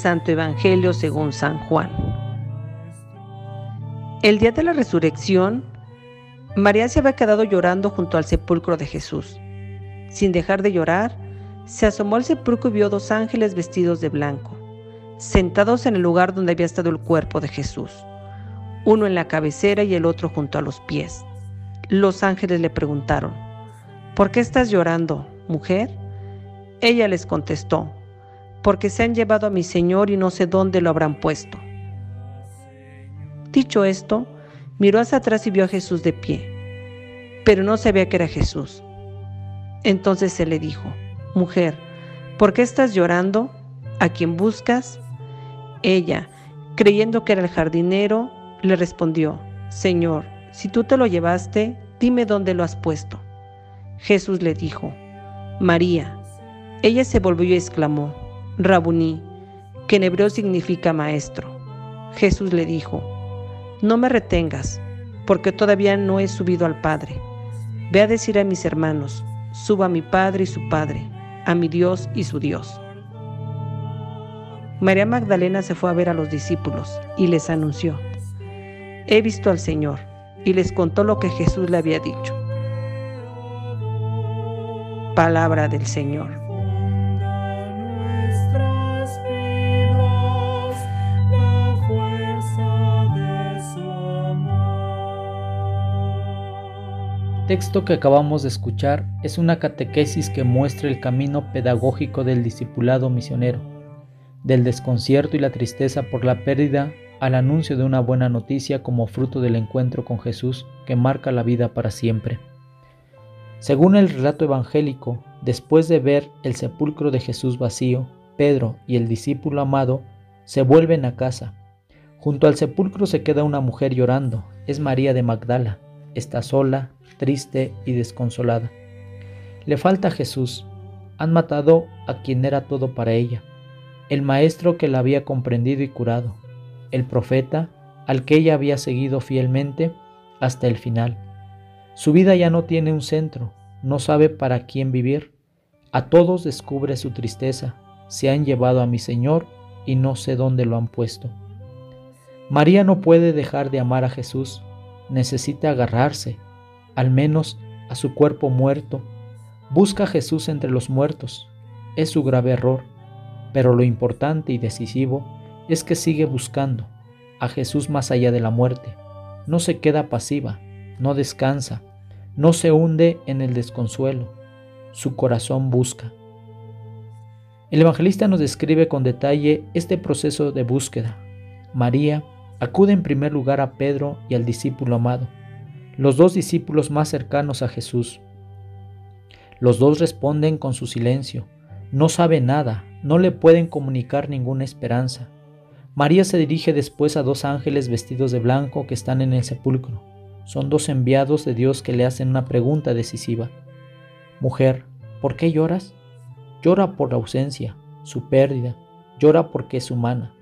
Santo Evangelio según San Juan. El día de la resurrección, María se había quedado llorando junto al sepulcro de Jesús. Sin dejar de llorar, se asomó al sepulcro y vio dos ángeles vestidos de blanco, sentados en el lugar donde había estado el cuerpo de Jesús, uno en la cabecera y el otro junto a los pies. Los ángeles le preguntaron, ¿por qué estás llorando, mujer? Ella les contestó, porque se han llevado a mi Señor y no sé dónde lo habrán puesto. Dicho esto, miró hacia atrás y vio a Jesús de pie, pero no sabía que era Jesús. Entonces se le dijo, Mujer, ¿por qué estás llorando? ¿A quién buscas? Ella, creyendo que era el jardinero, le respondió, Señor, si tú te lo llevaste, dime dónde lo has puesto. Jesús le dijo, María. Ella se volvió y exclamó, Rabuní, que en hebreo significa maestro. Jesús le dijo, No me retengas, porque todavía no he subido al Padre. Ve a decir a mis hermanos, suba a mi Padre y su Padre, a mi Dios y su Dios. María Magdalena se fue a ver a los discípulos y les anunció, He visto al Señor, y les contó lo que Jesús le había dicho. Palabra del Señor. Texto que acabamos de escuchar es una catequesis que muestra el camino pedagógico del discipulado misionero, del desconcierto y la tristeza por la pérdida al anuncio de una buena noticia como fruto del encuentro con Jesús que marca la vida para siempre. Según el relato evangélico, después de ver el sepulcro de Jesús vacío, Pedro y el discípulo amado se vuelven a casa. Junto al sepulcro se queda una mujer llorando, es María de Magdala. Está sola, triste y desconsolada. Le falta Jesús. Han matado a quien era todo para ella, el maestro que la había comprendido y curado, el profeta al que ella había seguido fielmente hasta el final. Su vida ya no tiene un centro, no sabe para quién vivir. A todos descubre su tristeza. Se han llevado a mi Señor y no sé dónde lo han puesto. María no puede dejar de amar a Jesús, necesita agarrarse, al menos a su cuerpo muerto. Busca a Jesús entre los muertos. Es su grave error, pero lo importante y decisivo es que sigue buscando a Jesús más allá de la muerte. No se queda pasiva, no descansa, no se hunde en el desconsuelo. Su corazón busca. El evangelista nos describe con detalle este proceso de búsqueda. María acude en primer lugar a Pedro y al discípulo amado los dos discípulos más cercanos a Jesús. Los dos responden con su silencio. No sabe nada, no le pueden comunicar ninguna esperanza. María se dirige después a dos ángeles vestidos de blanco que están en el sepulcro. Son dos enviados de Dios que le hacen una pregunta decisiva. Mujer, ¿por qué lloras? Llora por la ausencia, su pérdida, llora porque es humana.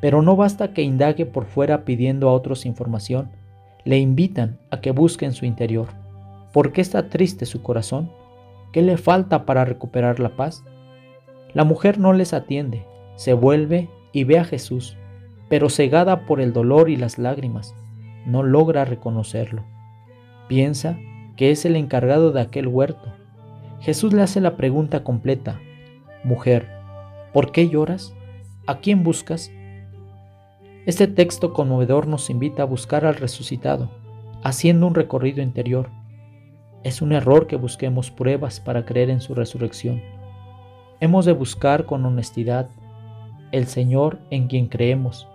Pero no basta que indague por fuera pidiendo a otros información le invitan a que busque en su interior. ¿Por qué está triste su corazón? ¿Qué le falta para recuperar la paz? La mujer no les atiende, se vuelve y ve a Jesús, pero cegada por el dolor y las lágrimas, no logra reconocerlo. Piensa que es el encargado de aquel huerto. Jesús le hace la pregunta completa, Mujer, ¿por qué lloras? ¿A quién buscas? Este texto conmovedor nos invita a buscar al resucitado, haciendo un recorrido interior. Es un error que busquemos pruebas para creer en su resurrección. Hemos de buscar con honestidad el Señor en quien creemos.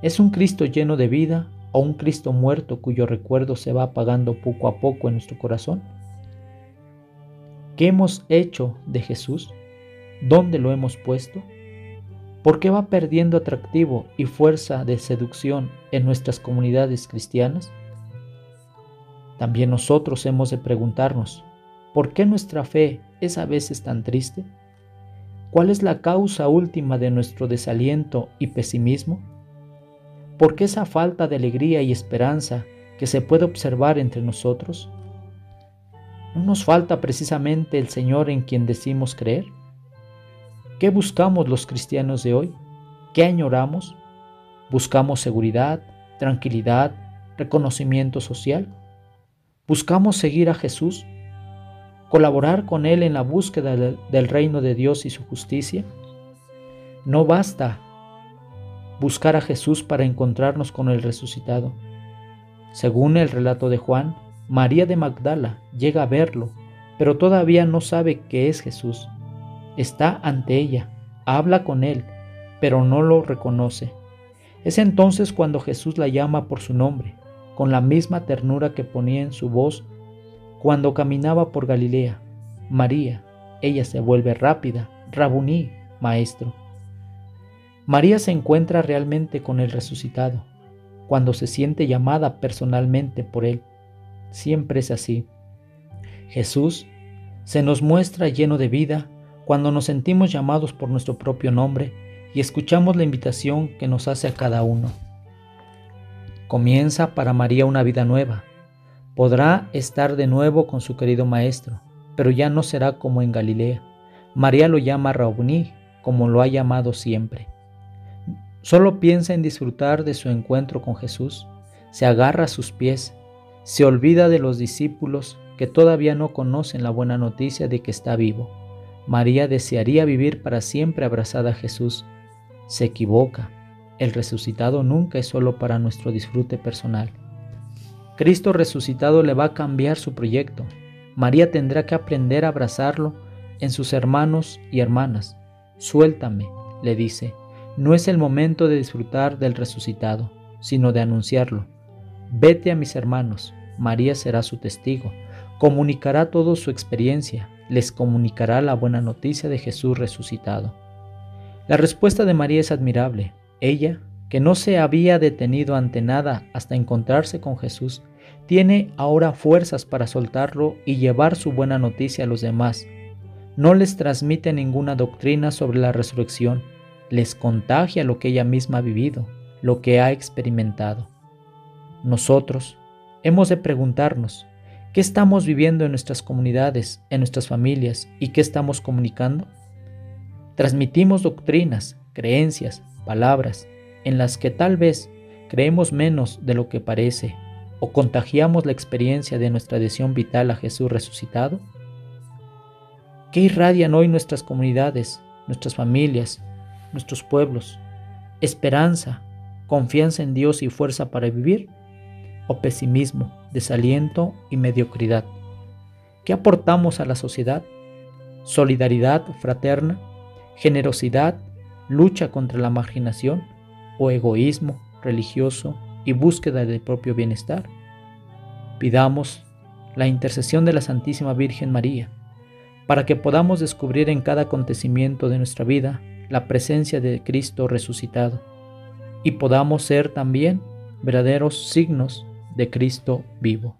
¿Es un Cristo lleno de vida o un Cristo muerto cuyo recuerdo se va apagando poco a poco en nuestro corazón? ¿Qué hemos hecho de Jesús? ¿Dónde lo hemos puesto? ¿Por qué va perdiendo atractivo y fuerza de seducción en nuestras comunidades cristianas? También nosotros hemos de preguntarnos, ¿por qué nuestra fe es a veces tan triste? ¿Cuál es la causa última de nuestro desaliento y pesimismo? ¿Por qué esa falta de alegría y esperanza que se puede observar entre nosotros? ¿No nos falta precisamente el Señor en quien decimos creer? ¿Qué buscamos los cristianos de hoy? ¿Qué añoramos? ¿Buscamos seguridad, tranquilidad, reconocimiento social? ¿Buscamos seguir a Jesús? ¿Colaborar con Él en la búsqueda del reino de Dios y su justicia? No basta buscar a Jesús para encontrarnos con el resucitado. Según el relato de Juan, María de Magdala llega a verlo, pero todavía no sabe que es Jesús. Está ante ella, habla con él, pero no lo reconoce. Es entonces cuando Jesús la llama por su nombre, con la misma ternura que ponía en su voz cuando caminaba por Galilea. María, ella se vuelve rápida, Rabuní, maestro. María se encuentra realmente con el resucitado, cuando se siente llamada personalmente por él. Siempre es así. Jesús se nos muestra lleno de vida cuando nos sentimos llamados por nuestro propio nombre y escuchamos la invitación que nos hace a cada uno. Comienza para María una vida nueva. Podrá estar de nuevo con su querido Maestro, pero ya no será como en Galilea. María lo llama Rabuní, como lo ha llamado siempre. Solo piensa en disfrutar de su encuentro con Jesús, se agarra a sus pies, se olvida de los discípulos que todavía no conocen la buena noticia de que está vivo. María desearía vivir para siempre abrazada a Jesús. Se equivoca. El resucitado nunca es solo para nuestro disfrute personal. Cristo resucitado le va a cambiar su proyecto. María tendrá que aprender a abrazarlo en sus hermanos y hermanas. Suéltame, le dice. No es el momento de disfrutar del resucitado, sino de anunciarlo. Vete a mis hermanos, María será su testigo, comunicará toda su experiencia, les comunicará la buena noticia de Jesús resucitado. La respuesta de María es admirable. Ella, que no se había detenido ante nada hasta encontrarse con Jesús, tiene ahora fuerzas para soltarlo y llevar su buena noticia a los demás. No les transmite ninguna doctrina sobre la resurrección, les contagia lo que ella misma ha vivido, lo que ha experimentado. Nosotros hemos de preguntarnos, ¿qué estamos viviendo en nuestras comunidades, en nuestras familias y qué estamos comunicando? Transmitimos doctrinas, creencias, palabras, en las que tal vez creemos menos de lo que parece o contagiamos la experiencia de nuestra adhesión vital a Jesús resucitado? ¿Qué irradian hoy nuestras comunidades, nuestras familias, nuestros pueblos? ¿Esperanza, confianza en Dios y fuerza para vivir? ¿O pesimismo, desaliento y mediocridad? ¿Qué aportamos a la sociedad? ¿Solidaridad fraterna? ¿Generosidad? ¿Lucha contra la marginación? ¿O egoísmo religioso y búsqueda del propio bienestar? Pidamos la intercesión de la Santísima Virgen María para que podamos descubrir en cada acontecimiento de nuestra vida la presencia de Cristo resucitado y podamos ser también verdaderos signos de Cristo vivo.